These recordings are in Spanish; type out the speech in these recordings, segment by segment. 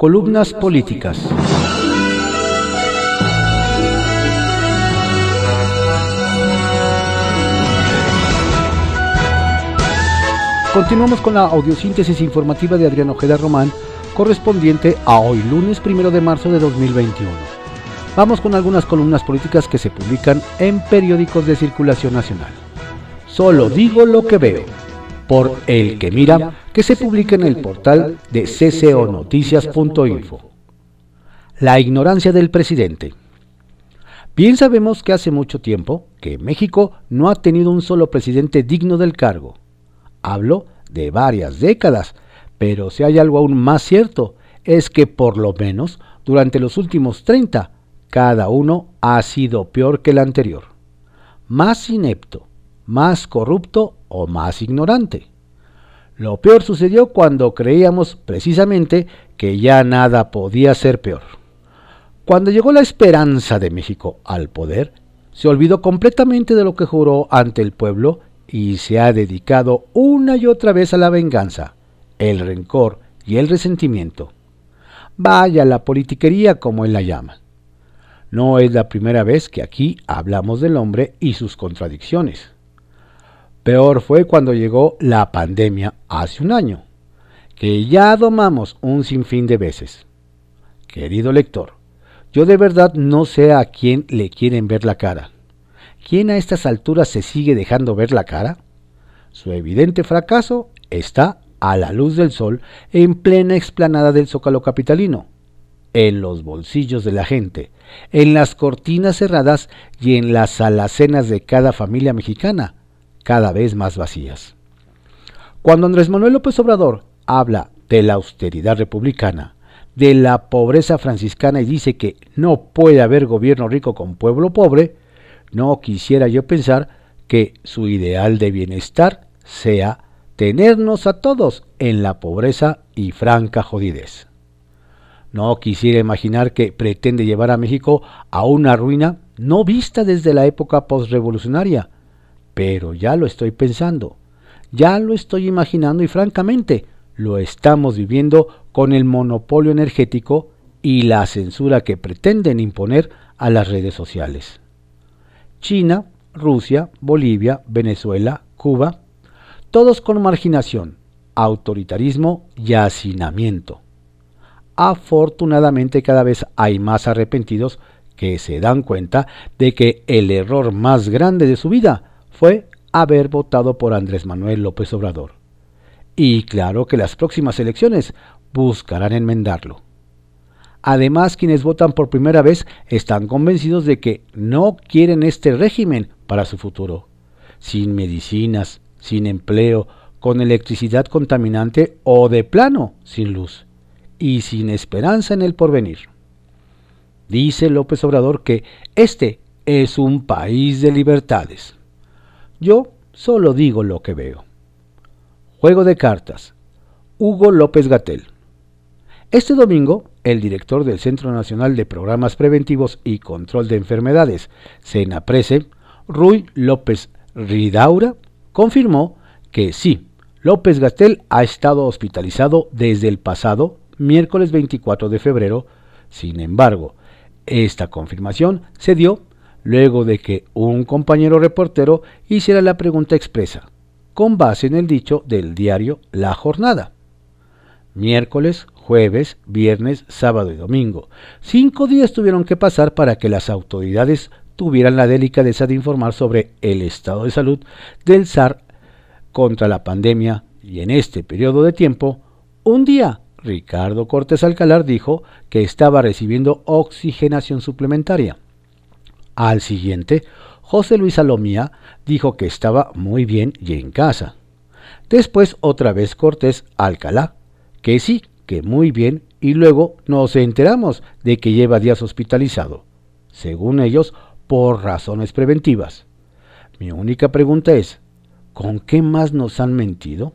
Columnas políticas. Continuamos con la audiosíntesis informativa de Adrián Ojeda Román, correspondiente a hoy lunes 1 de marzo de 2021. Vamos con algunas columnas políticas que se publican en periódicos de circulación nacional. Solo digo lo que veo, por El que mira, que se publica en el portal de cconoticias.info. La ignorancia del presidente. Bien sabemos que hace mucho tiempo que México no ha tenido un solo presidente digno del cargo Hablo de varias décadas, pero si hay algo aún más cierto, es que por lo menos durante los últimos 30, cada uno ha sido peor que el anterior. Más inepto, más corrupto o más ignorante. Lo peor sucedió cuando creíamos precisamente que ya nada podía ser peor. Cuando llegó la esperanza de México al poder, se olvidó completamente de lo que juró ante el pueblo y se ha dedicado una y otra vez a la venganza, el rencor y el resentimiento. Vaya la politiquería como él la llama. No es la primera vez que aquí hablamos del hombre y sus contradicciones. Peor fue cuando llegó la pandemia hace un año, que ya domamos un sinfín de veces. Querido lector, yo de verdad no sé a quién le quieren ver la cara. ¿quién a estas alturas se sigue dejando ver la cara? Su evidente fracaso está a la luz del sol en plena explanada del zócalo capitalino, en los bolsillos de la gente, en las cortinas cerradas y en las alacenas de cada familia mexicana, cada vez más vacías. Cuando Andrés Manuel López Obrador habla de la austeridad republicana, de la pobreza franciscana y dice que no puede haber gobierno rico con pueblo pobre, no quisiera yo pensar que su ideal de bienestar sea tenernos a todos en la pobreza y franca jodidez. No quisiera imaginar que pretende llevar a México a una ruina no vista desde la época postrevolucionaria, pero ya lo estoy pensando, ya lo estoy imaginando y francamente lo estamos viviendo con el monopolio energético y la censura que pretenden imponer a las redes sociales. China, Rusia, Bolivia, Venezuela, Cuba, todos con marginación, autoritarismo y hacinamiento. Afortunadamente cada vez hay más arrepentidos que se dan cuenta de que el error más grande de su vida fue haber votado por Andrés Manuel López Obrador. Y claro que las próximas elecciones buscarán enmendarlo. Además, quienes votan por primera vez están convencidos de que no quieren este régimen para su futuro. Sin medicinas, sin empleo, con electricidad contaminante o de plano sin luz y sin esperanza en el porvenir. Dice López Obrador que este es un país de libertades. Yo solo digo lo que veo. Juego de cartas. Hugo López Gatel. Este domingo, el director del Centro Nacional de Programas Preventivos y Control de Enfermedades, CENAPRESE, Rui López Ridaura, confirmó que sí, López Gastel ha estado hospitalizado desde el pasado miércoles 24 de febrero. Sin embargo, esta confirmación se dio luego de que un compañero reportero hiciera la pregunta expresa, con base en el dicho del diario La Jornada. Miércoles, jueves, viernes, sábado y domingo. Cinco días tuvieron que pasar para que las autoridades tuvieran la delicadeza de informar sobre el estado de salud del SAR contra la pandemia y en este periodo de tiempo, un día Ricardo Cortés Alcalar dijo que estaba recibiendo oxigenación suplementaria. Al siguiente, José Luis Salomía dijo que estaba muy bien y en casa. Después otra vez Cortés Alcalá, que sí, que muy bien y luego nos enteramos de que lleva días hospitalizado, según ellos, por razones preventivas. Mi única pregunta es, ¿con qué más nos han mentido?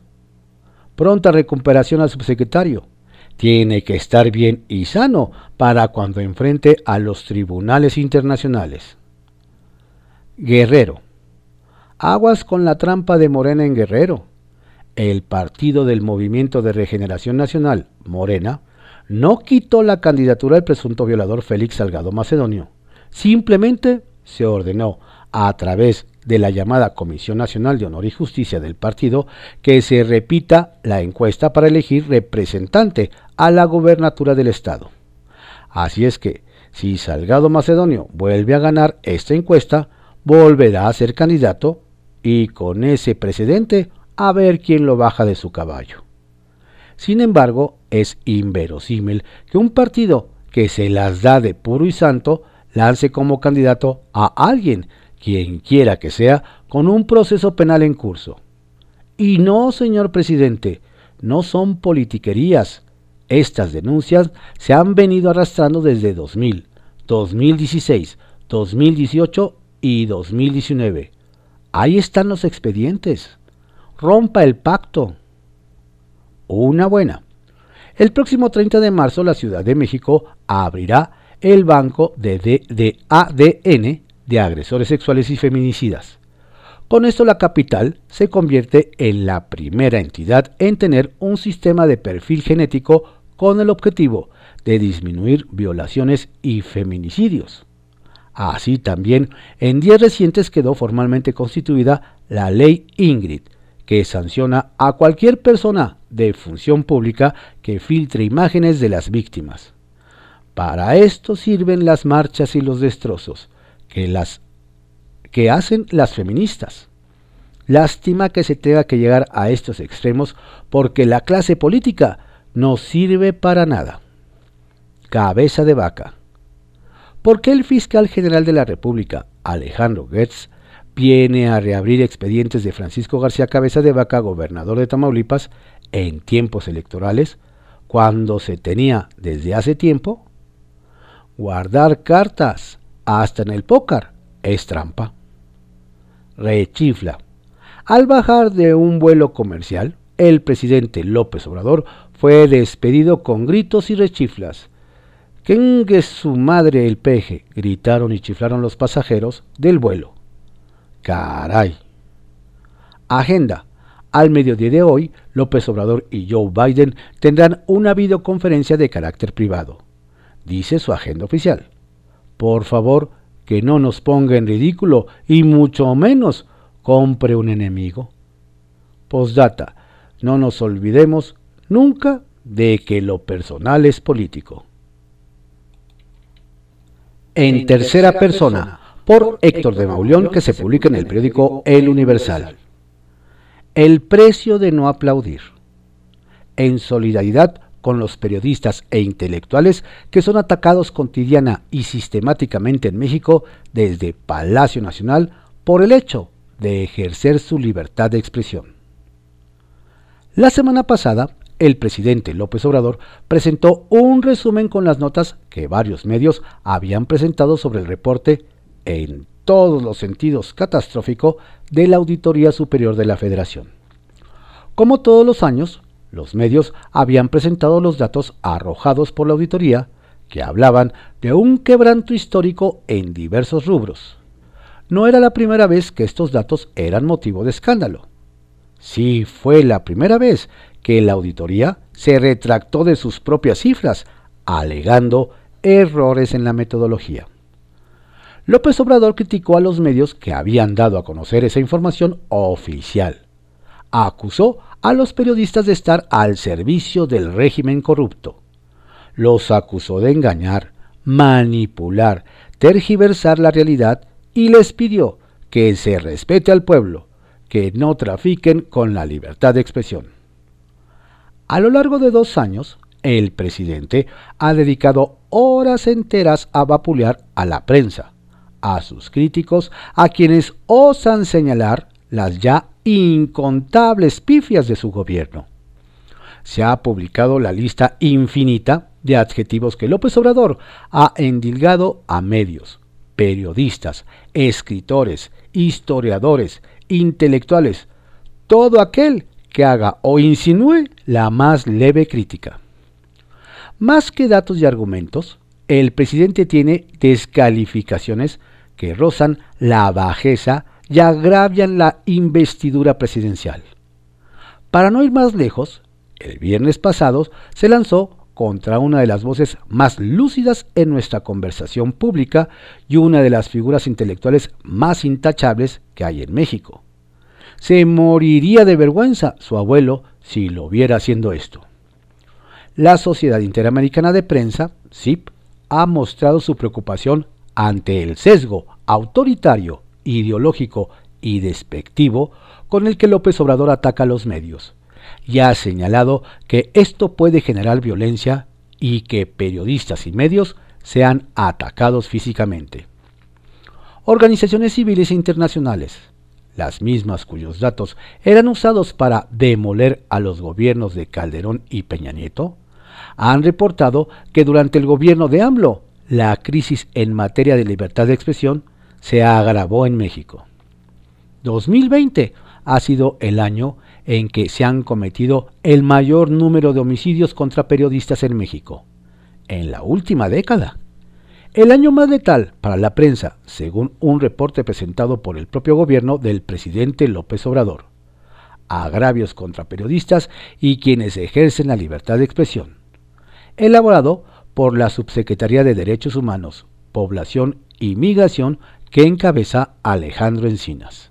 Pronta recuperación al subsecretario. Tiene que estar bien y sano para cuando enfrente a los tribunales internacionales. Guerrero. Aguas con la trampa de Morena en Guerrero el Partido del Movimiento de Regeneración Nacional, Morena, no quitó la candidatura del presunto violador Félix Salgado Macedonio. Simplemente se ordenó, a través de la llamada Comisión Nacional de Honor y Justicia del partido, que se repita la encuesta para elegir representante a la gobernatura del Estado. Así es que, si Salgado Macedonio vuelve a ganar esta encuesta, volverá a ser candidato y con ese precedente a ver quién lo baja de su caballo. Sin embargo, es inverosímil que un partido que se las da de puro y santo lance como candidato a alguien, quien quiera que sea, con un proceso penal en curso. Y no, señor presidente, no son politiquerías. Estas denuncias se han venido arrastrando desde 2000, 2016, 2018 y 2019. Ahí están los expedientes. Rompa el pacto. Una buena. El próximo 30 de marzo la Ciudad de México abrirá el banco de, ADN de agresores sexuales y feminicidas. Con esto la capital se convierte en la primera entidad en tener un sistema de perfil genético con el objetivo de disminuir violaciones y feminicidios. Así también, en días recientes quedó formalmente constituida la ley Ingrid, que sanciona a cualquier persona de función pública que filtre imágenes de las víctimas. Para esto sirven las marchas y los destrozos que, las, que hacen las feministas. Lástima que se tenga que llegar a estos extremos porque la clase política no sirve para nada. Cabeza de vaca. ¿Por qué el fiscal general de la República, Alejandro Goetz, viene a reabrir expedientes de Francisco García Cabeza de Vaca, gobernador de Tamaulipas, en tiempos electorales, cuando se tenía desde hace tiempo Guardar cartas, hasta en el pócar, es trampa. Rechifla. Al bajar de un vuelo comercial, el presidente López Obrador fue despedido con gritos y rechiflas. ¡Que su madre el peje! gritaron y chiflaron los pasajeros del vuelo. ¡Caray! Agenda. Al mediodía de hoy, López Obrador y Joe Biden tendrán una videoconferencia de carácter privado dice su agenda oficial. Por favor, que no nos ponga en ridículo y mucho menos compre un enemigo. Postdata, no nos olvidemos nunca de que lo personal es político. En tercera persona, por Héctor de Mauleón, que se publica en el periódico El Universal. El precio de no aplaudir. En solidaridad con los periodistas e intelectuales que son atacados cotidiana y sistemáticamente en México desde Palacio Nacional por el hecho de ejercer su libertad de expresión. La semana pasada, el presidente López Obrador presentó un resumen con las notas que varios medios habían presentado sobre el reporte en todos los sentidos catastrófico de la Auditoría Superior de la Federación. Como todos los años, los medios habían presentado los datos arrojados por la auditoría que hablaban de un quebranto histórico en diversos rubros. No era la primera vez que estos datos eran motivo de escándalo. Sí fue la primera vez que la auditoría se retractó de sus propias cifras, alegando errores en la metodología. López Obrador criticó a los medios que habían dado a conocer esa información oficial. Acusó a los periodistas de estar al servicio del régimen corrupto. Los acusó de engañar, manipular, tergiversar la realidad y les pidió que se respete al pueblo, que no trafiquen con la libertad de expresión. A lo largo de dos años, el presidente ha dedicado horas enteras a vapulear a la prensa, a sus críticos, a quienes osan señalar las ya incontables pifias de su gobierno. Se ha publicado la lista infinita de adjetivos que López Obrador ha endilgado a medios, periodistas, escritores, historiadores, intelectuales, todo aquel que haga o insinúe la más leve crítica. Más que datos y argumentos, el presidente tiene descalificaciones que rozan la bajeza y agravian la investidura presidencial. Para no ir más lejos, el viernes pasado se lanzó contra una de las voces más lúcidas en nuestra conversación pública y una de las figuras intelectuales más intachables que hay en México. Se moriría de vergüenza su abuelo si lo viera haciendo esto. La Sociedad Interamericana de Prensa, SIP, ha mostrado su preocupación ante el sesgo autoritario, ideológico y despectivo con el que López Obrador ataca a los medios, y ha señalado que esto puede generar violencia y que periodistas y medios sean atacados físicamente. Organizaciones civiles e internacionales, las mismas cuyos datos eran usados para demoler a los gobiernos de Calderón y Peña Nieto, han reportado que durante el gobierno de AMLO la crisis en materia de libertad de expresión se agravó en México. 2020 ha sido el año en que se han cometido el mayor número de homicidios contra periodistas en México, en la última década. El año más letal para la prensa, según un reporte presentado por el propio gobierno del presidente López Obrador. Agravios contra periodistas y quienes ejercen la libertad de expresión. Elaborado por la Subsecretaría de Derechos Humanos, Población y Migración que encabeza Alejandro Encinas.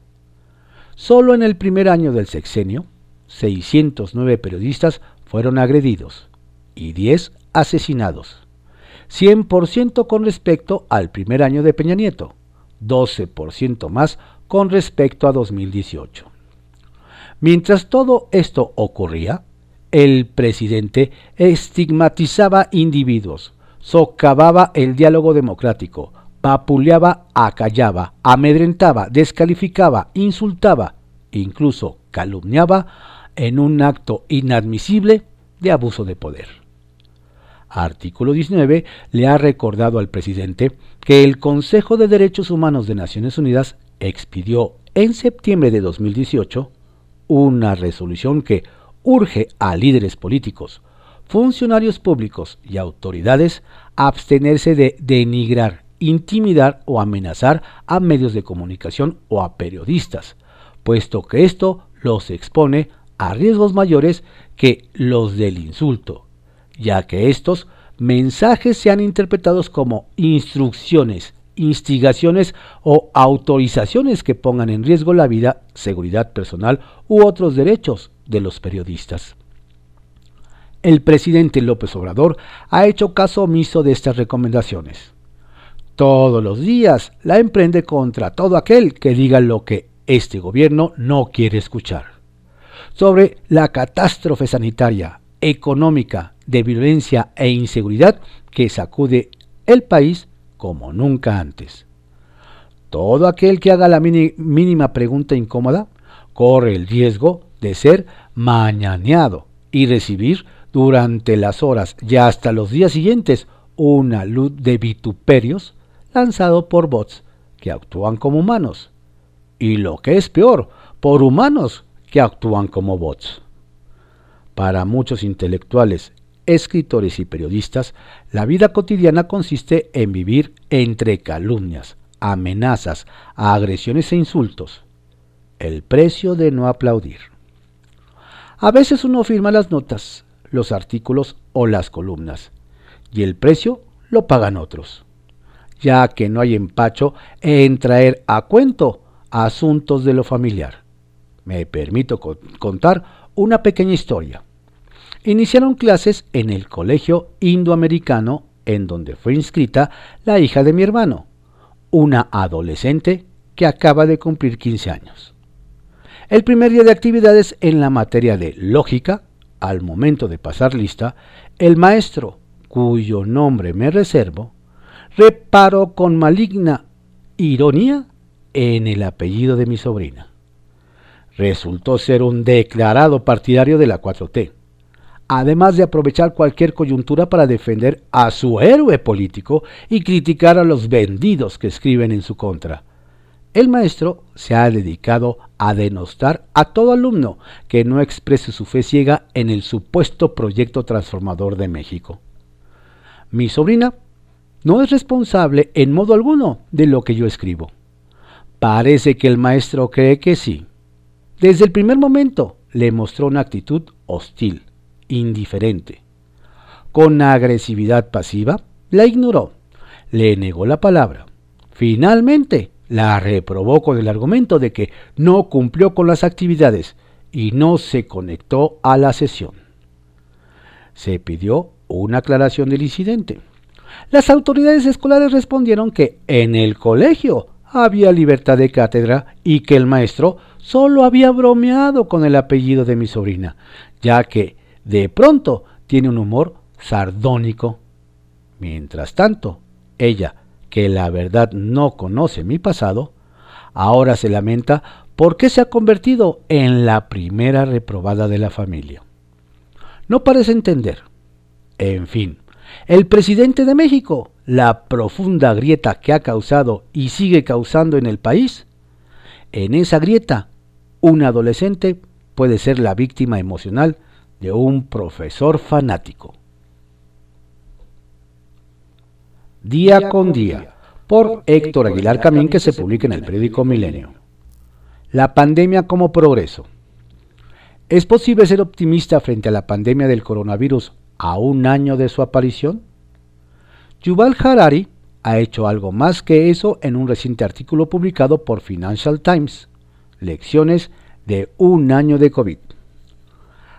Solo en el primer año del sexenio, 609 periodistas fueron agredidos y 10 asesinados. 100% con respecto al primer año de Peña Nieto, 12% más con respecto a 2018. Mientras todo esto ocurría, el presidente estigmatizaba individuos, socavaba el diálogo democrático, vapuleaba, acallaba, amedrentaba, descalificaba, insultaba, incluso calumniaba en un acto inadmisible de abuso de poder. Artículo 19 le ha recordado al presidente que el Consejo de Derechos Humanos de Naciones Unidas expidió en septiembre de 2018 una resolución que urge a líderes políticos, funcionarios públicos y autoridades a abstenerse de denigrar intimidar o amenazar a medios de comunicación o a periodistas, puesto que esto los expone a riesgos mayores que los del insulto, ya que estos mensajes sean interpretados como instrucciones, instigaciones o autorizaciones que pongan en riesgo la vida, seguridad personal u otros derechos de los periodistas. El presidente López Obrador ha hecho caso omiso de estas recomendaciones todos los días la emprende contra todo aquel que diga lo que este gobierno no quiere escuchar. Sobre la catástrofe sanitaria, económica, de violencia e inseguridad que sacude el país como nunca antes. Todo aquel que haga la mínima pregunta incómoda corre el riesgo de ser mañaneado y recibir durante las horas y hasta los días siguientes una luz de vituperios lanzado por bots que actúan como humanos. Y lo que es peor, por humanos que actúan como bots. Para muchos intelectuales, escritores y periodistas, la vida cotidiana consiste en vivir entre calumnias, amenazas, agresiones e insultos. El precio de no aplaudir. A veces uno firma las notas, los artículos o las columnas, y el precio lo pagan otros ya que no hay empacho en traer a cuento asuntos de lo familiar. Me permito contar una pequeña historia. Iniciaron clases en el colegio indoamericano en donde fue inscrita la hija de mi hermano, una adolescente que acaba de cumplir 15 años. El primer día de actividades en la materia de lógica, al momento de pasar lista, el maestro, cuyo nombre me reservo, reparó con maligna ironía en el apellido de mi sobrina. Resultó ser un declarado partidario de la 4T, además de aprovechar cualquier coyuntura para defender a su héroe político y criticar a los vendidos que escriben en su contra. El maestro se ha dedicado a denostar a todo alumno que no exprese su fe ciega en el supuesto proyecto transformador de México. Mi sobrina no es responsable en modo alguno de lo que yo escribo. Parece que el maestro cree que sí. Desde el primer momento le mostró una actitud hostil, indiferente. con agresividad pasiva, la ignoró, le negó la palabra. Finalmente, la reprobó con el argumento de que no cumplió con las actividades y no se conectó a la sesión. Se pidió una aclaración del incidente. Las autoridades escolares respondieron que en el colegio había libertad de cátedra y que el maestro solo había bromeado con el apellido de mi sobrina, ya que de pronto tiene un humor sardónico. Mientras tanto, ella, que la verdad no conoce mi pasado, ahora se lamenta porque se ha convertido en la primera reprobada de la familia. No parece entender. En fin, el presidente de México, la profunda grieta que ha causado y sigue causando en el país, en esa grieta, un adolescente puede ser la víctima emocional de un profesor fanático. Día con día, por Héctor Aguilar Camín, que se publica en el periódico Milenio. La pandemia como progreso. ¿Es posible ser optimista frente a la pandemia del coronavirus a un año de su aparición? Yuval Harari ha hecho algo más que eso en un reciente artículo publicado por Financial Times, Lecciones de un año de COVID.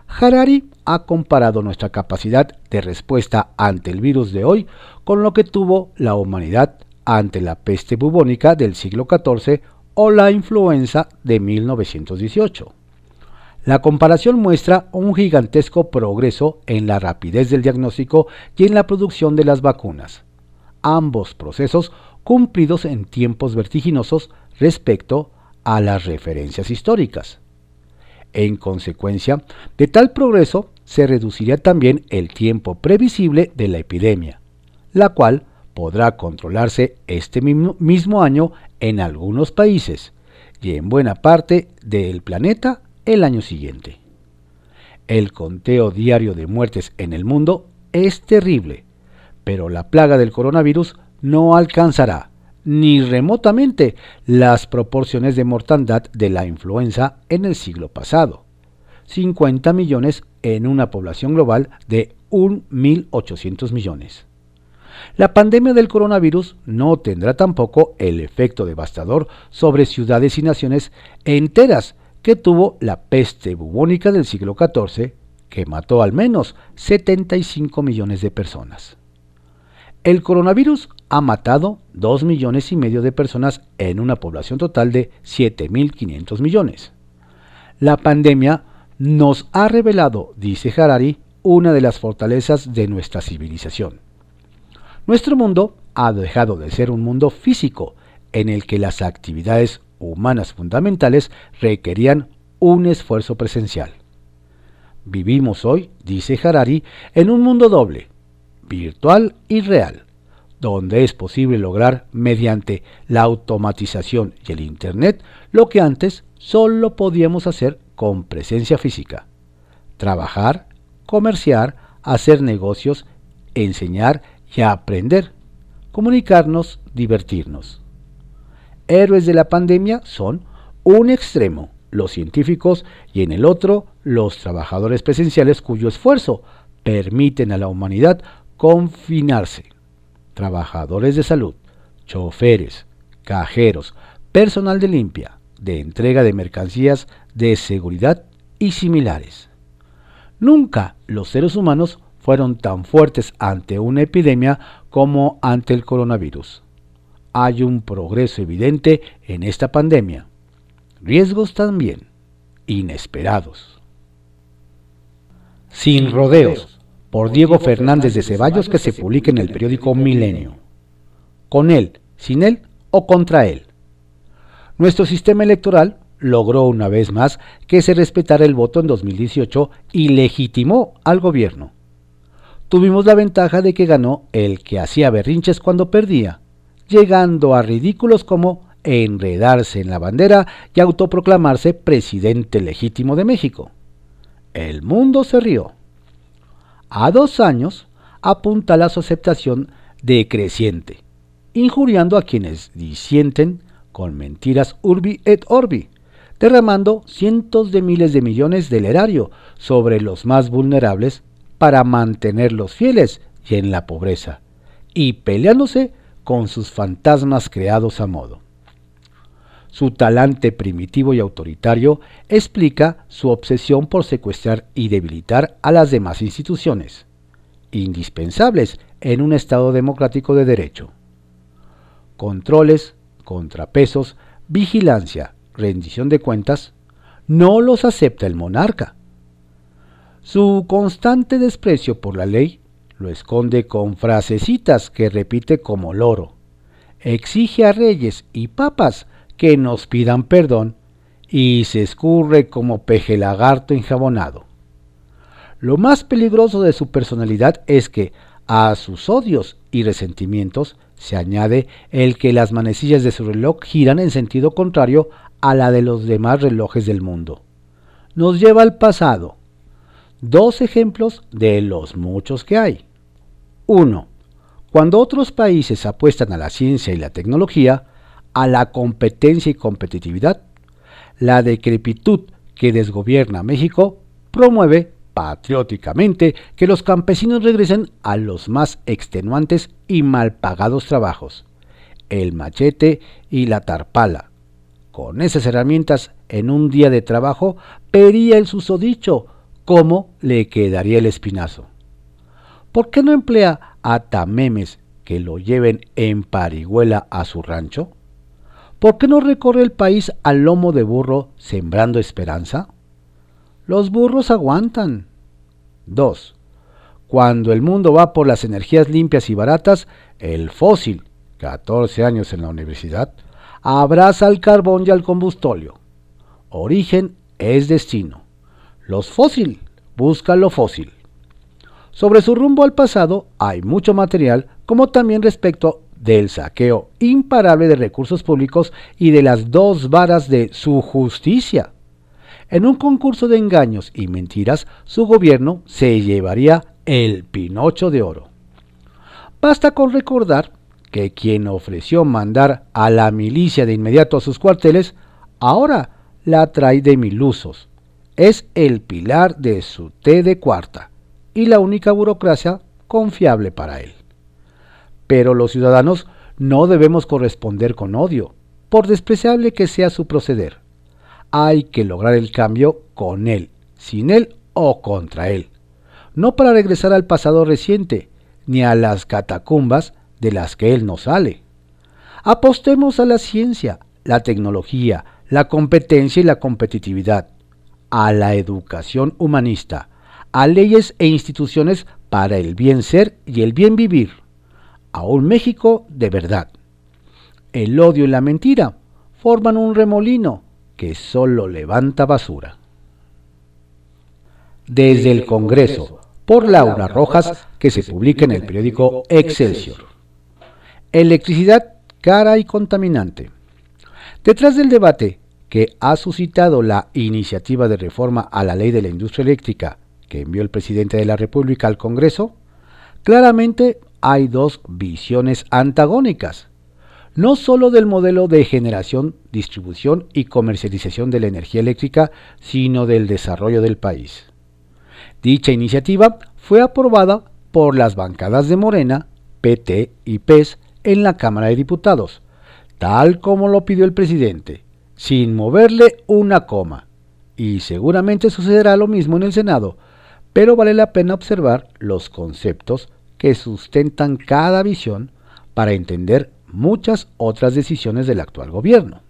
Harari ha comparado nuestra capacidad de respuesta ante el virus de hoy con lo que tuvo la humanidad ante la peste bubónica del siglo XIV o la influenza de 1918. La comparación muestra un gigantesco progreso en la rapidez del diagnóstico y en la producción de las vacunas, ambos procesos cumplidos en tiempos vertiginosos respecto a las referencias históricas. En consecuencia de tal progreso, se reduciría también el tiempo previsible de la epidemia, la cual podrá controlarse este mismo año en algunos países y en buena parte del planeta el año siguiente. El conteo diario de muertes en el mundo es terrible, pero la plaga del coronavirus no alcanzará ni remotamente las proporciones de mortandad de la influenza en el siglo pasado. 50 millones en una población global de 1.800 millones. La pandemia del coronavirus no tendrá tampoco el efecto devastador sobre ciudades y naciones enteras que tuvo la peste bubónica del siglo XIV, que mató al menos 75 millones de personas. El coronavirus ha matado 2 millones y medio de personas en una población total de 7.500 millones. La pandemia nos ha revelado, dice Harari, una de las fortalezas de nuestra civilización. Nuestro mundo ha dejado de ser un mundo físico en el que las actividades humanas fundamentales requerían un esfuerzo presencial. Vivimos hoy, dice Harari, en un mundo doble, virtual y real, donde es posible lograr mediante la automatización y el Internet lo que antes solo podíamos hacer con presencia física. Trabajar, comerciar, hacer negocios, enseñar y aprender, comunicarnos, divertirnos héroes de la pandemia son un extremo los científicos y en el otro los trabajadores presenciales cuyo esfuerzo permiten a la humanidad confinarse. Trabajadores de salud, choferes, cajeros, personal de limpia, de entrega de mercancías, de seguridad y similares. Nunca los seres humanos fueron tan fuertes ante una epidemia como ante el coronavirus hay un progreso evidente en esta pandemia. Riesgos también, inesperados. Sin rodeos, por Diego Fernández de Ceballos que se publica en el periódico Milenio. Con él, sin él o contra él. Nuestro sistema electoral logró una vez más que se respetara el voto en 2018 y legitimó al gobierno. Tuvimos la ventaja de que ganó el que hacía berrinches cuando perdía llegando a ridículos como enredarse en la bandera y autoproclamarse presidente legítimo de México. El mundo se rió. A dos años apunta la su aceptación decreciente, injuriando a quienes disienten con mentiras urbi et orbi, derramando cientos de miles de millones del erario sobre los más vulnerables para mantenerlos fieles y en la pobreza, y peleándose con sus fantasmas creados a modo. Su talante primitivo y autoritario explica su obsesión por secuestrar y debilitar a las demás instituciones, indispensables en un Estado democrático de derecho. Controles, contrapesos, vigilancia, rendición de cuentas, no los acepta el monarca. Su constante desprecio por la ley lo esconde con frasecitas que repite como loro. Exige a reyes y papas que nos pidan perdón y se escurre como peje lagarto enjabonado. Lo más peligroso de su personalidad es que a sus odios y resentimientos se añade el que las manecillas de su reloj giran en sentido contrario a la de los demás relojes del mundo. Nos lleva al pasado. Dos ejemplos de los muchos que hay. 1. Cuando otros países apuestan a la ciencia y la tecnología, a la competencia y competitividad, la decrepitud que desgobierna México promueve patrióticamente que los campesinos regresen a los más extenuantes y mal pagados trabajos, el machete y la tarpala. Con esas herramientas en un día de trabajo pería el susodicho cómo le quedaría el espinazo. ¿Por qué no emplea a tamemes que lo lleven en parihuela a su rancho? ¿Por qué no recorre el país al lomo de burro sembrando esperanza? Los burros aguantan. 2. Cuando el mundo va por las energías limpias y baratas, el fósil, 14 años en la universidad, abraza al carbón y al combustóleo. Origen es destino. Los fósil buscan lo fósil. Sobre su rumbo al pasado hay mucho material, como también respecto del saqueo imparable de recursos públicos y de las dos varas de su justicia. En un concurso de engaños y mentiras, su gobierno se llevaría el Pinocho de Oro. Basta con recordar que quien ofreció mandar a la milicia de inmediato a sus cuarteles, ahora la trae de mil usos. Es el pilar de su té de cuarta y la única burocracia confiable para él. Pero los ciudadanos no debemos corresponder con odio, por despreciable que sea su proceder. Hay que lograr el cambio con él, sin él o contra él. No para regresar al pasado reciente, ni a las catacumbas de las que él no sale. Apostemos a la ciencia, la tecnología, la competencia y la competitividad, a la educación humanista, a leyes e instituciones para el bien ser y el bien vivir a un México de verdad. El odio y la mentira forman un remolino que solo levanta basura. Desde el Congreso, por Laura Rojas, que se publica en el periódico Excelsior. Electricidad cara y contaminante. Detrás del debate que ha suscitado la iniciativa de reforma a la ley de la industria eléctrica que envió el presidente de la República al Congreso, claramente hay dos visiones antagónicas, no sólo del modelo de generación, distribución y comercialización de la energía eléctrica, sino del desarrollo del país. Dicha iniciativa fue aprobada por las bancadas de Morena, PT y PES en la Cámara de Diputados, tal como lo pidió el presidente, sin moverle una coma. Y seguramente sucederá lo mismo en el Senado, pero vale la pena observar los conceptos que sustentan cada visión para entender muchas otras decisiones del actual gobierno.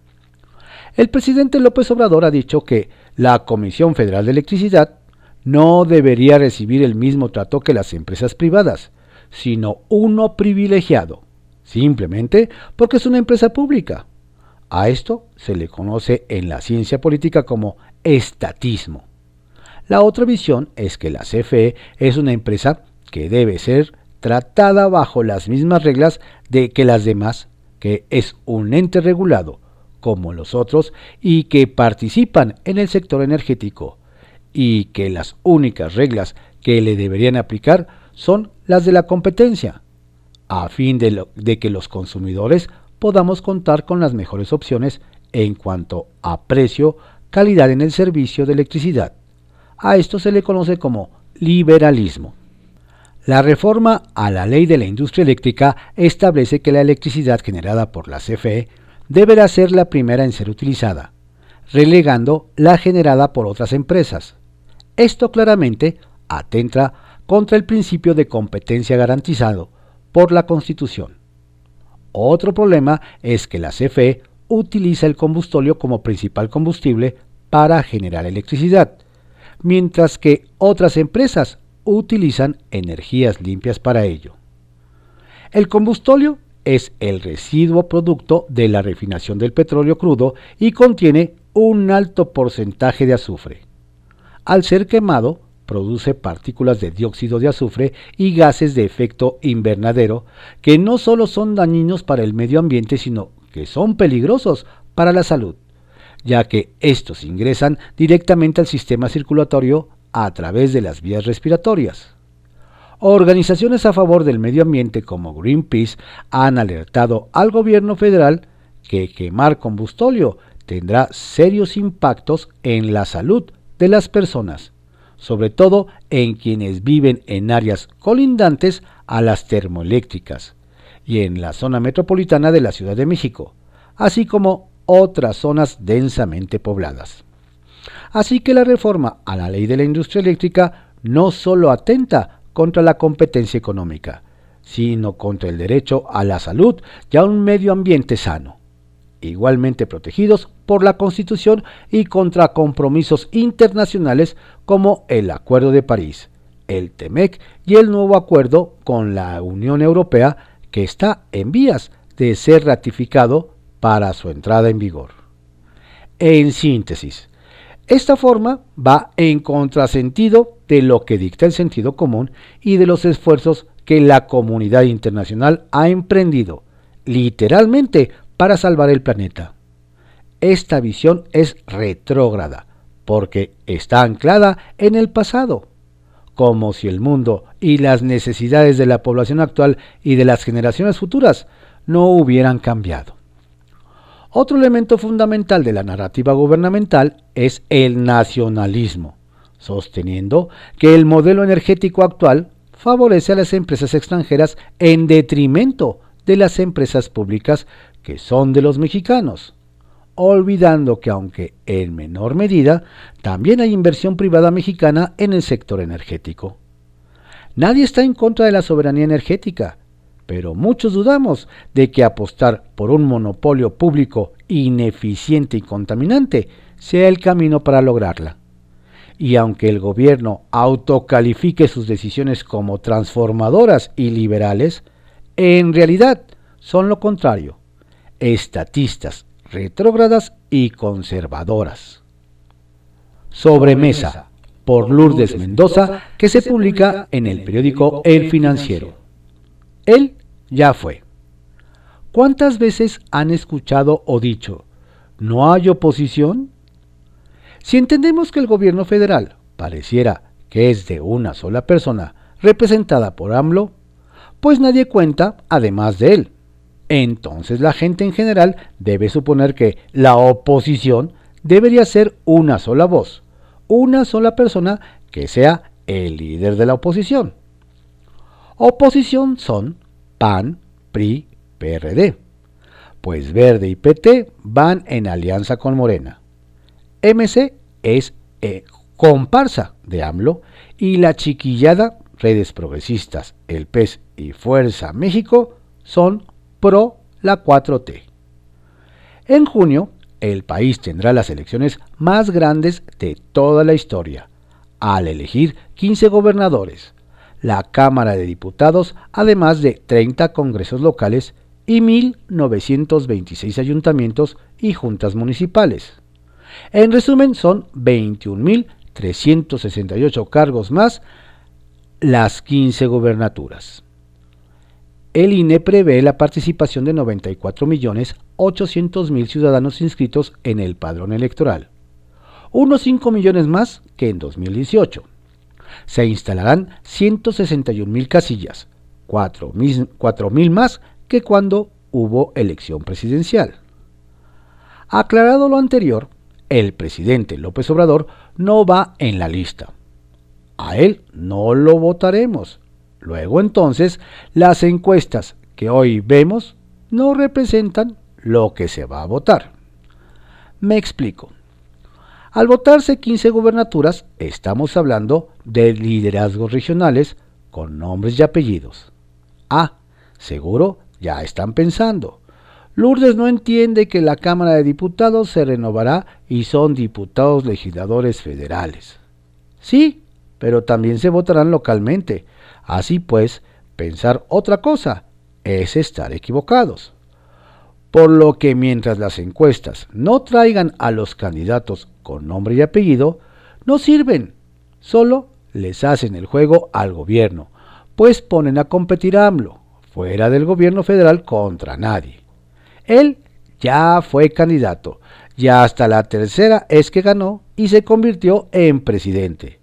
El presidente López Obrador ha dicho que la Comisión Federal de Electricidad no debería recibir el mismo trato que las empresas privadas, sino uno privilegiado, simplemente porque es una empresa pública. A esto se le conoce en la ciencia política como estatismo. La otra visión es que la CFE es una empresa que debe ser tratada bajo las mismas reglas de que las demás, que es un ente regulado como los otros y que participan en el sector energético y que las únicas reglas que le deberían aplicar son las de la competencia, a fin de, de que los consumidores podamos contar con las mejores opciones en cuanto a precio, calidad en el servicio de electricidad. A esto se le conoce como liberalismo. La reforma a la ley de la industria eléctrica establece que la electricidad generada por la CFE deberá ser la primera en ser utilizada, relegando la generada por otras empresas. Esto claramente atenta contra el principio de competencia garantizado por la Constitución. Otro problema es que la CFE utiliza el combustóleo como principal combustible para generar electricidad, mientras que otras empresas utilizan energías limpias para ello. El combustóleo es el residuo producto de la refinación del petróleo crudo y contiene un alto porcentaje de azufre. Al ser quemado, produce partículas de dióxido de azufre y gases de efecto invernadero que no solo son dañinos para el medio ambiente, sino que son peligrosos para la salud, ya que estos ingresan directamente al sistema circulatorio a través de las vías respiratorias. Organizaciones a favor del medio ambiente como Greenpeace han alertado al gobierno federal que quemar combustóleo tendrá serios impactos en la salud de las personas, sobre todo en quienes viven en áreas colindantes a las termoeléctricas y en la zona metropolitana de la Ciudad de México, así como otras zonas densamente pobladas. Así que la reforma a la ley de la industria eléctrica no solo atenta contra la competencia económica, sino contra el derecho a la salud y a un medio ambiente sano, igualmente protegidos por la Constitución y contra compromisos internacionales como el Acuerdo de París, el TEMEC y el nuevo acuerdo con la Unión Europea que está en vías de ser ratificado para su entrada en vigor. En síntesis, esta forma va en contrasentido de lo que dicta el sentido común y de los esfuerzos que la comunidad internacional ha emprendido, literalmente, para salvar el planeta. Esta visión es retrógrada, porque está anclada en el pasado, como si el mundo y las necesidades de la población actual y de las generaciones futuras no hubieran cambiado. Otro elemento fundamental de la narrativa gubernamental es el nacionalismo, sosteniendo que el modelo energético actual favorece a las empresas extranjeras en detrimento de las empresas públicas que son de los mexicanos, olvidando que aunque en menor medida, también hay inversión privada mexicana en el sector energético. Nadie está en contra de la soberanía energética, pero muchos dudamos de que apostar por un monopolio público ineficiente y contaminante sea el camino para lograrla. Y aunque el gobierno autocalifique sus decisiones como transformadoras y liberales, en realidad son lo contrario, estatistas, retrógradas y conservadoras. Sobremesa, por Lourdes Mendoza, que se publica en el periódico El Financiero. Él ya fue. ¿Cuántas veces han escuchado o dicho, no hay oposición? Si entendemos que el gobierno federal pareciera que es de una sola persona representada por AMLO, pues nadie cuenta además de él. Entonces la gente en general debe suponer que la oposición debería ser una sola voz, una sola persona que sea el líder de la oposición. Oposición son PAN, PRI, PRD. Pues Verde y PT van en alianza con Morena. MC es eh, comparsa de AMLO y la chiquillada Redes Progresistas, el PES y Fuerza México son pro la 4T. En junio, el país tendrá las elecciones más grandes de toda la historia, al elegir 15 gobernadores, la Cámara de Diputados, además de 30 congresos locales y 1.926 ayuntamientos y juntas municipales. En resumen, son 21.368 cargos más las 15 gobernaturas. El INE prevé la participación de 94.800.000 ciudadanos inscritos en el padrón electoral, unos 5 millones más que en 2018 se instalarán 161.000 casillas, 4.000 más que cuando hubo elección presidencial. Aclarado lo anterior, el presidente López Obrador no va en la lista. a él no lo votaremos. Luego entonces, las encuestas que hoy vemos no representan lo que se va a votar. Me explico. Al votarse 15 gubernaturas, estamos hablando de liderazgos regionales con nombres y apellidos. Ah, seguro ya están pensando. Lourdes no entiende que la Cámara de Diputados se renovará y son diputados legisladores federales. Sí, pero también se votarán localmente. Así pues, pensar otra cosa es estar equivocados. Por lo que mientras las encuestas no traigan a los candidatos con nombre y apellido, no sirven, solo les hacen el juego al gobierno, pues ponen a competir a AMLO, fuera del gobierno federal contra nadie. Él ya fue candidato, ya hasta la tercera es que ganó y se convirtió en presidente.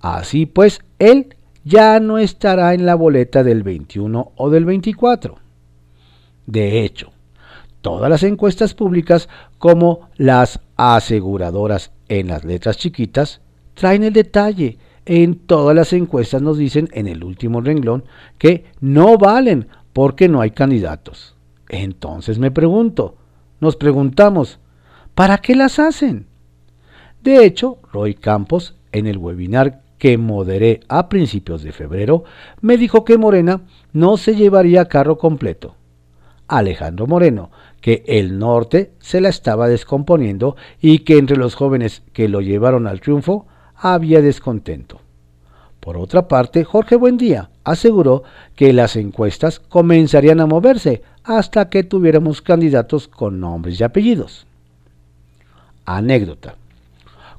Así pues, él ya no estará en la boleta del 21 o del 24. De hecho, todas las encuestas públicas como las aseguradoras en las letras chiquitas traen el detalle. En todas las encuestas nos dicen en el último renglón que no valen porque no hay candidatos. Entonces me pregunto, nos preguntamos, ¿para qué las hacen? De hecho, Roy Campos, en el webinar que moderé a principios de febrero, me dijo que Morena no se llevaría carro completo. Alejandro Moreno, que el norte se la estaba descomponiendo y que entre los jóvenes que lo llevaron al triunfo había descontento. Por otra parte, Jorge Buendía aseguró que las encuestas comenzarían a moverse hasta que tuviéramos candidatos con nombres y apellidos. Anécdota.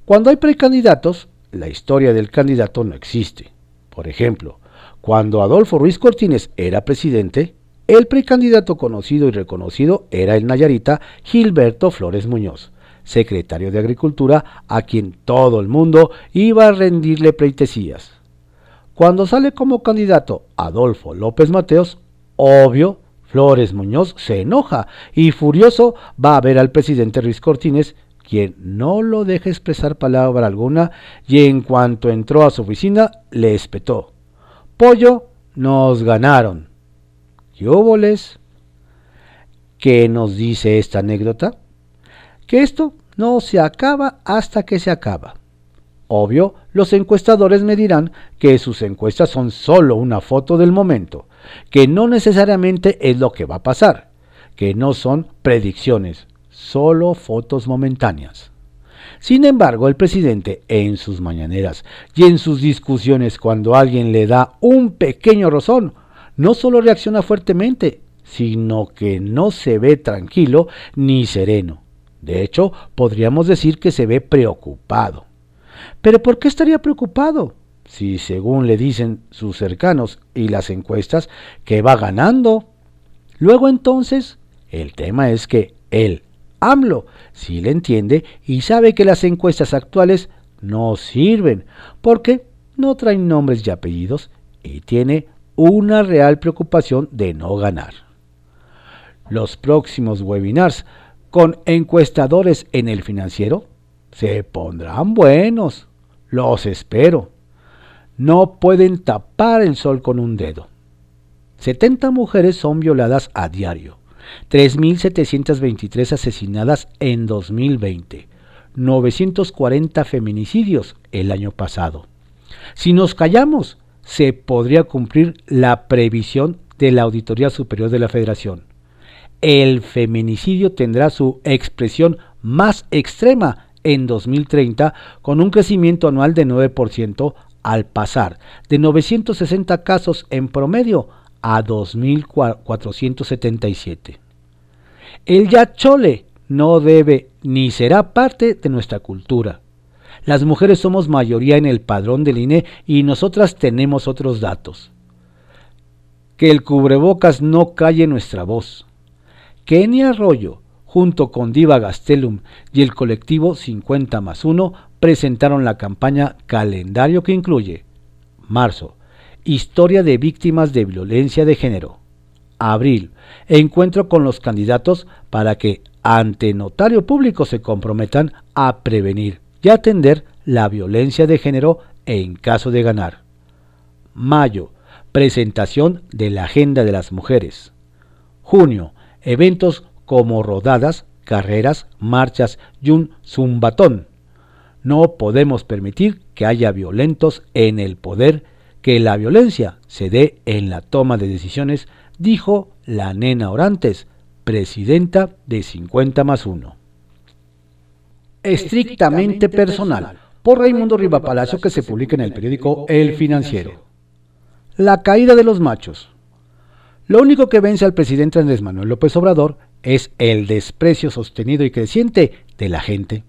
Cuando hay precandidatos, la historia del candidato no existe. Por ejemplo, cuando Adolfo Ruiz Cortines era presidente, el precandidato conocido y reconocido era el Nayarita Gilberto Flores Muñoz, secretario de Agricultura, a quien todo el mundo iba a rendirle pleitesías. Cuando sale como candidato Adolfo López Mateos, obvio, Flores Muñoz se enoja y furioso va a ver al presidente Ruiz Cortines, quien no lo deja expresar palabra alguna y en cuanto entró a su oficina le espetó. Pollo, nos ganaron. ¿Qué ¿Qué nos dice esta anécdota? Que esto no se acaba hasta que se acaba. Obvio, los encuestadores me dirán que sus encuestas son solo una foto del momento, que no necesariamente es lo que va a pasar, que no son predicciones, solo fotos momentáneas. Sin embargo, el presidente en sus mañaneras y en sus discusiones cuando alguien le da un pequeño rozón no solo reacciona fuertemente, sino que no se ve tranquilo ni sereno. De hecho, podríamos decir que se ve preocupado. Pero ¿por qué estaría preocupado? Si según le dicen sus cercanos y las encuestas, que va ganando. Luego entonces, el tema es que él, AMLO, sí le entiende y sabe que las encuestas actuales no sirven, porque no traen nombres y apellidos y tiene una real preocupación de no ganar. Los próximos webinars con encuestadores en el financiero se pondrán buenos. Los espero. No pueden tapar el sol con un dedo. 70 mujeres son violadas a diario. 3.723 asesinadas en 2020. 940 feminicidios el año pasado. Si nos callamos, se podría cumplir la previsión de la Auditoría Superior de la Federación. El feminicidio tendrá su expresión más extrema en 2030 con un crecimiento anual de 9% al pasar de 960 casos en promedio a 2.477. El yachole no debe ni será parte de nuestra cultura. Las mujeres somos mayoría en el padrón del INE y nosotras tenemos otros datos. Que el cubrebocas no calle nuestra voz. Kenny Arroyo, junto con Diva Gastelum y el colectivo 50 más 1, presentaron la campaña Calendario que incluye Marzo, Historia de Víctimas de Violencia de Género. Abril, encuentro con los candidatos para que ante notario público se comprometan a prevenir atender la violencia de género en caso de ganar. Mayo, presentación de la Agenda de las Mujeres. Junio, eventos como rodadas, carreras, marchas y un zumbatón. No podemos permitir que haya violentos en el poder, que la violencia se dé en la toma de decisiones, dijo la nena Orantes, presidenta de 50 más 1. Estrictamente personal, por Raimundo Riva Palacio, que se publica en el periódico El Financiero. La caída de los machos. Lo único que vence al presidente Andrés Manuel López Obrador es el desprecio sostenido y creciente de la gente.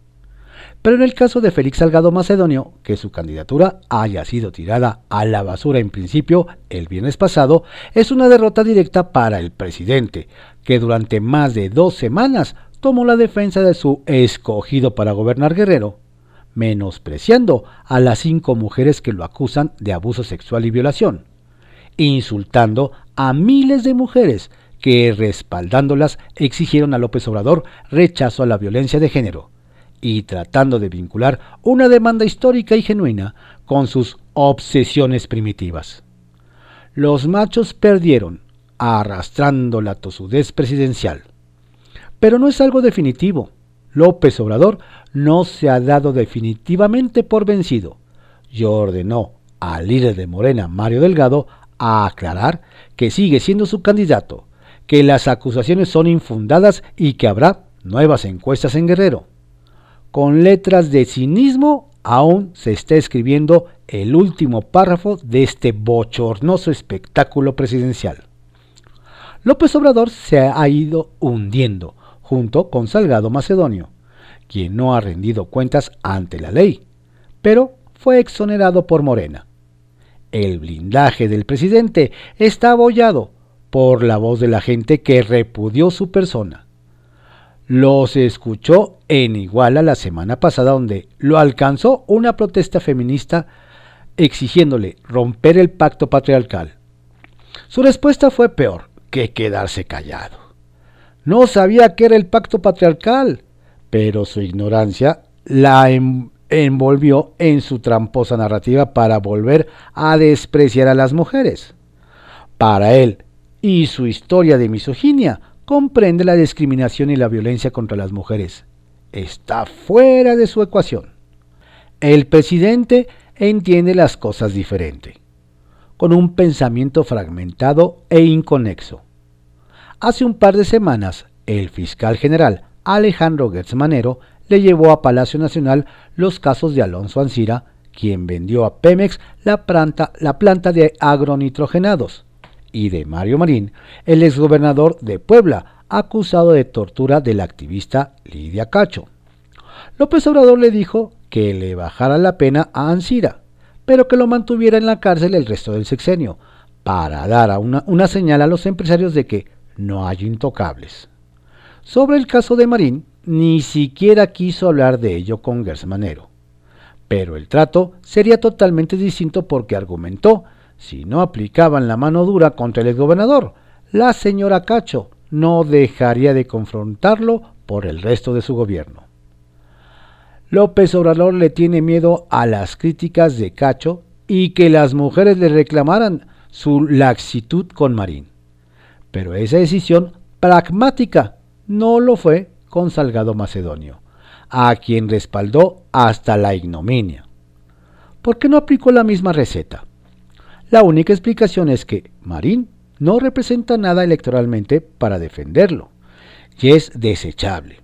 Pero en el caso de Félix Salgado Macedonio, que su candidatura haya sido tirada a la basura en principio el viernes pasado, es una derrota directa para el presidente, que durante más de dos semanas tomó la defensa de su escogido para gobernar Guerrero, menospreciando a las cinco mujeres que lo acusan de abuso sexual y violación, insultando a miles de mujeres que respaldándolas exigieron a López Obrador rechazo a la violencia de género, y tratando de vincular una demanda histórica y genuina con sus obsesiones primitivas. Los machos perdieron, arrastrando la tosudez presidencial. Pero no es algo definitivo. López Obrador no se ha dado definitivamente por vencido y ordenó al líder de Morena, Mario Delgado, a aclarar que sigue siendo su candidato, que las acusaciones son infundadas y que habrá nuevas encuestas en Guerrero con letras de cinismo, aún se está escribiendo el último párrafo de este bochornoso espectáculo presidencial. López Obrador se ha ido hundiendo, junto con Salgado Macedonio, quien no ha rendido cuentas ante la ley, pero fue exonerado por Morena. El blindaje del presidente está abollado por la voz de la gente que repudió su persona los escuchó en Iguala la semana pasada donde lo alcanzó una protesta feminista exigiéndole romper el pacto patriarcal. Su respuesta fue peor que quedarse callado. No sabía qué era el pacto patriarcal, pero su ignorancia la envolvió en su tramposa narrativa para volver a despreciar a las mujeres. Para él y su historia de misoginia comprende la discriminación y la violencia contra las mujeres. Está fuera de su ecuación. El presidente entiende las cosas diferente, con un pensamiento fragmentado e inconexo. Hace un par de semanas, el fiscal general Alejandro Gertz Manero le llevó a Palacio Nacional los casos de Alonso Ancira, quien vendió a Pemex la planta, la planta de agronitrogenados, y de Mario Marín, el exgobernador de Puebla, acusado de tortura de la activista Lidia Cacho. López Obrador le dijo que le bajara la pena a Ansira, pero que lo mantuviera en la cárcel el resto del sexenio, para dar una señal a los empresarios de que no hay intocables. Sobre el caso de Marín, ni siquiera quiso hablar de ello con Gersmanero. Pero el trato sería totalmente distinto porque argumentó si no aplicaban la mano dura contra el exgobernador, la señora Cacho no dejaría de confrontarlo por el resto de su gobierno. López Obrador le tiene miedo a las críticas de Cacho y que las mujeres le reclamaran su laxitud con Marín. Pero esa decisión pragmática no lo fue con Salgado Macedonio, a quien respaldó hasta la ignominia. ¿Por qué no aplicó la misma receta? La única explicación es que Marín no representa nada electoralmente para defenderlo y es desechable.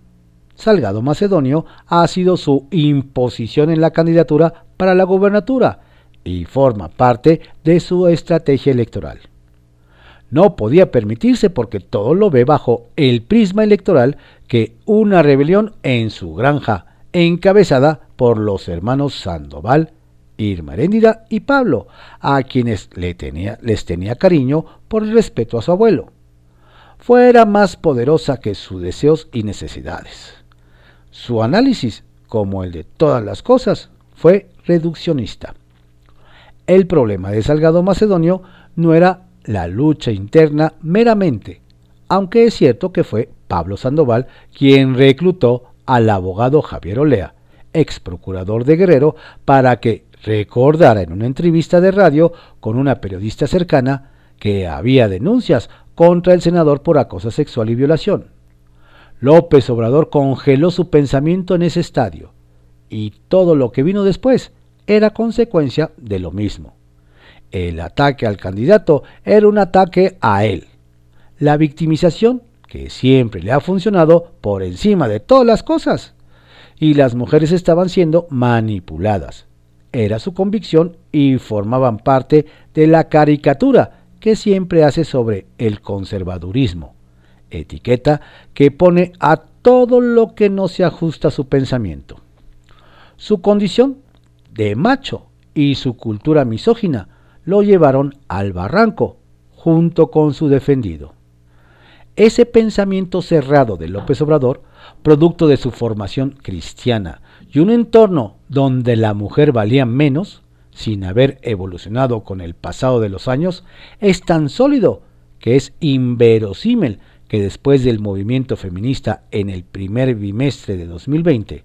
Salgado Macedonio ha sido su imposición en la candidatura para la gobernatura y forma parte de su estrategia electoral. No podía permitirse porque todo lo ve bajo el prisma electoral que una rebelión en su granja, encabezada por los hermanos Sandoval Irma Heréndida y Pablo, a quienes le tenía, les tenía cariño por el respeto a su abuelo. Fuera más poderosa que sus deseos y necesidades. Su análisis, como el de todas las cosas, fue reduccionista. El problema de Salgado Macedonio no era la lucha interna meramente, aunque es cierto que fue Pablo Sandoval quien reclutó al abogado Javier Olea, ex procurador de Guerrero, para que recordara en una entrevista de radio con una periodista cercana que había denuncias contra el senador por acoso sexual y violación. López Obrador congeló su pensamiento en ese estadio, y todo lo que vino después era consecuencia de lo mismo. El ataque al candidato era un ataque a él. La victimización, que siempre le ha funcionado por encima de todas las cosas. Y las mujeres estaban siendo manipuladas. Era su convicción y formaban parte de la caricatura que siempre hace sobre el conservadurismo, etiqueta que pone a todo lo que no se ajusta a su pensamiento. Su condición de macho y su cultura misógina lo llevaron al barranco junto con su defendido. Ese pensamiento cerrado de López Obrador, producto de su formación cristiana y un entorno donde la mujer valía menos, sin haber evolucionado con el pasado de los años, es tan sólido que es inverosímil que después del movimiento feminista en el primer bimestre de 2020,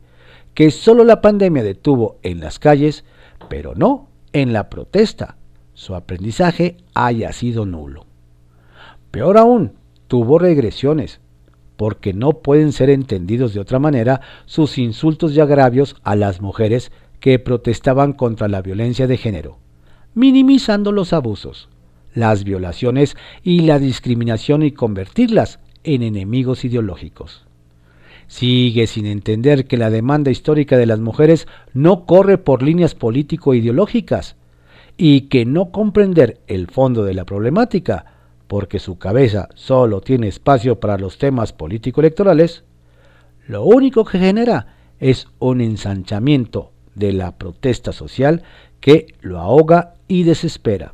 que solo la pandemia detuvo en las calles, pero no en la protesta, su aprendizaje haya sido nulo. Peor aún, tuvo regresiones, porque no pueden ser entendidos de otra manera sus insultos y agravios a las mujeres que protestaban contra la violencia de género, minimizando los abusos, las violaciones y la discriminación y convertirlas en enemigos ideológicos. Sigue sin entender que la demanda histórica de las mujeres no corre por líneas político-ideológicas, y que no comprender el fondo de la problemática, porque su cabeza solo tiene espacio para los temas político-electorales, lo único que genera es un ensanchamiento de la protesta social que lo ahoga y desespera.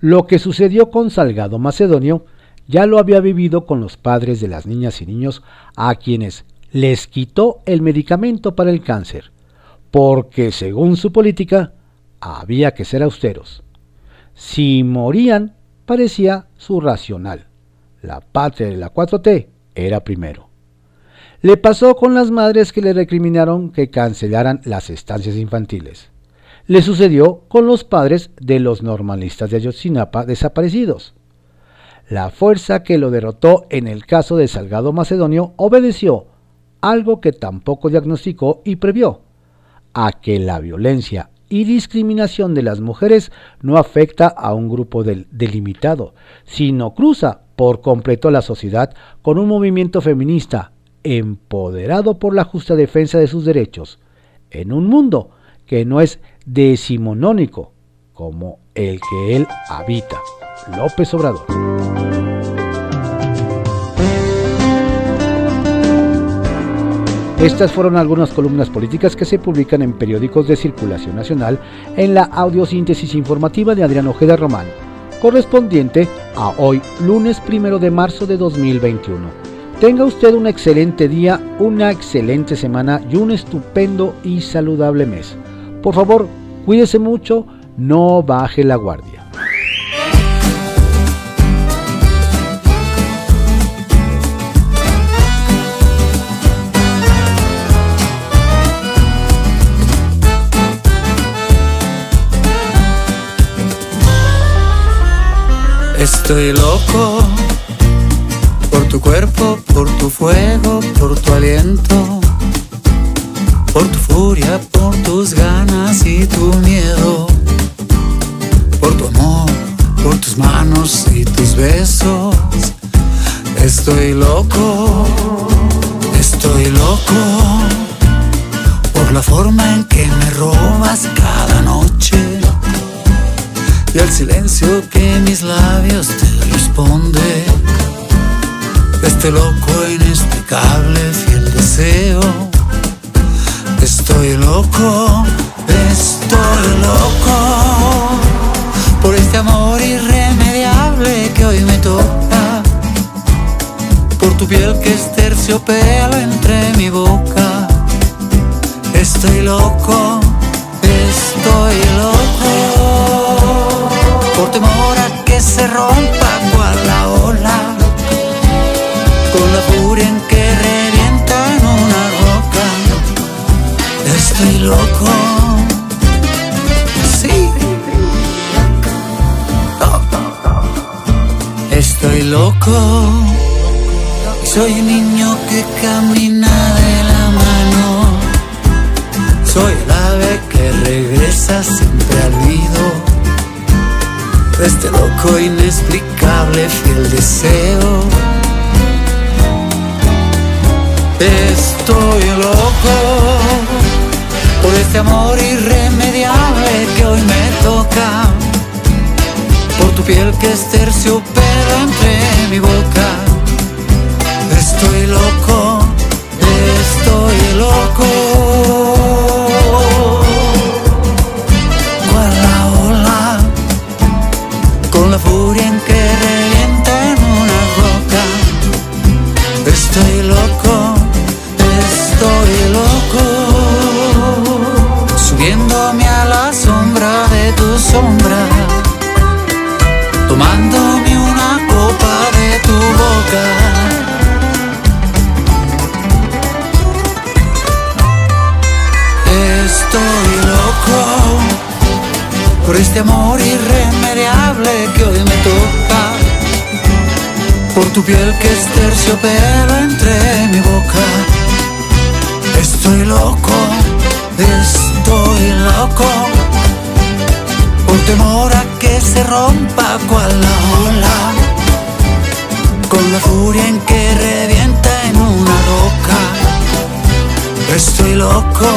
Lo que sucedió con Salgado Macedonio ya lo había vivido con los padres de las niñas y niños a quienes les quitó el medicamento para el cáncer, porque según su política había que ser austeros. Si morían, parecía su racional. La patria de la 4T era primero. Le pasó con las madres que le recriminaron que cancelaran las estancias infantiles. Le sucedió con los padres de los normalistas de Ayotzinapa desaparecidos. La fuerza que lo derrotó en el caso de Salgado Macedonio obedeció, algo que tampoco diagnosticó y previó, a que la violencia y discriminación de las mujeres no afecta a un grupo delimitado, sino cruza por completo la sociedad con un movimiento feminista empoderado por la justa defensa de sus derechos, en un mundo que no es decimonónico como el que él habita. López Obrador. Estas fueron algunas columnas políticas que se publican en periódicos de circulación nacional en la audiosíntesis informativa de Adrián Ojeda Román, correspondiente a hoy, lunes primero de marzo de 2021. Tenga usted un excelente día, una excelente semana y un estupendo y saludable mes. Por favor, cuídese mucho, no baje la guardia. Estoy loco por tu cuerpo, por tu fuego, por tu aliento, por tu furia, por tus ganas y tu miedo, por tu amor, por tus manos y tus besos. Estoy loco, estoy loco por la forma en que me robas cada noche y al silencio que mis labios te responde. Este loco inexplicable fiel deseo. Estoy loco, estoy loco por este amor irremediable que hoy me toca. Por tu piel que es terciopelo entre mi boca. Estoy loco, estoy loco se rompa cual la ola, con la furia en que revienta en una roca. Estoy loco, sí, estoy loco. Soy un niño que camina de la mano, soy el ave que regresa siempre al nido este loco inexplicable fiel deseo. Estoy loco por este amor irremediable que hoy me toca. Por tu piel que es terciopelo entre tu piel que es terciopelo entre mi boca. Estoy loco, estoy loco. Por temor a que se rompa cual la ola. Con la furia en que revienta en una roca. Estoy loco,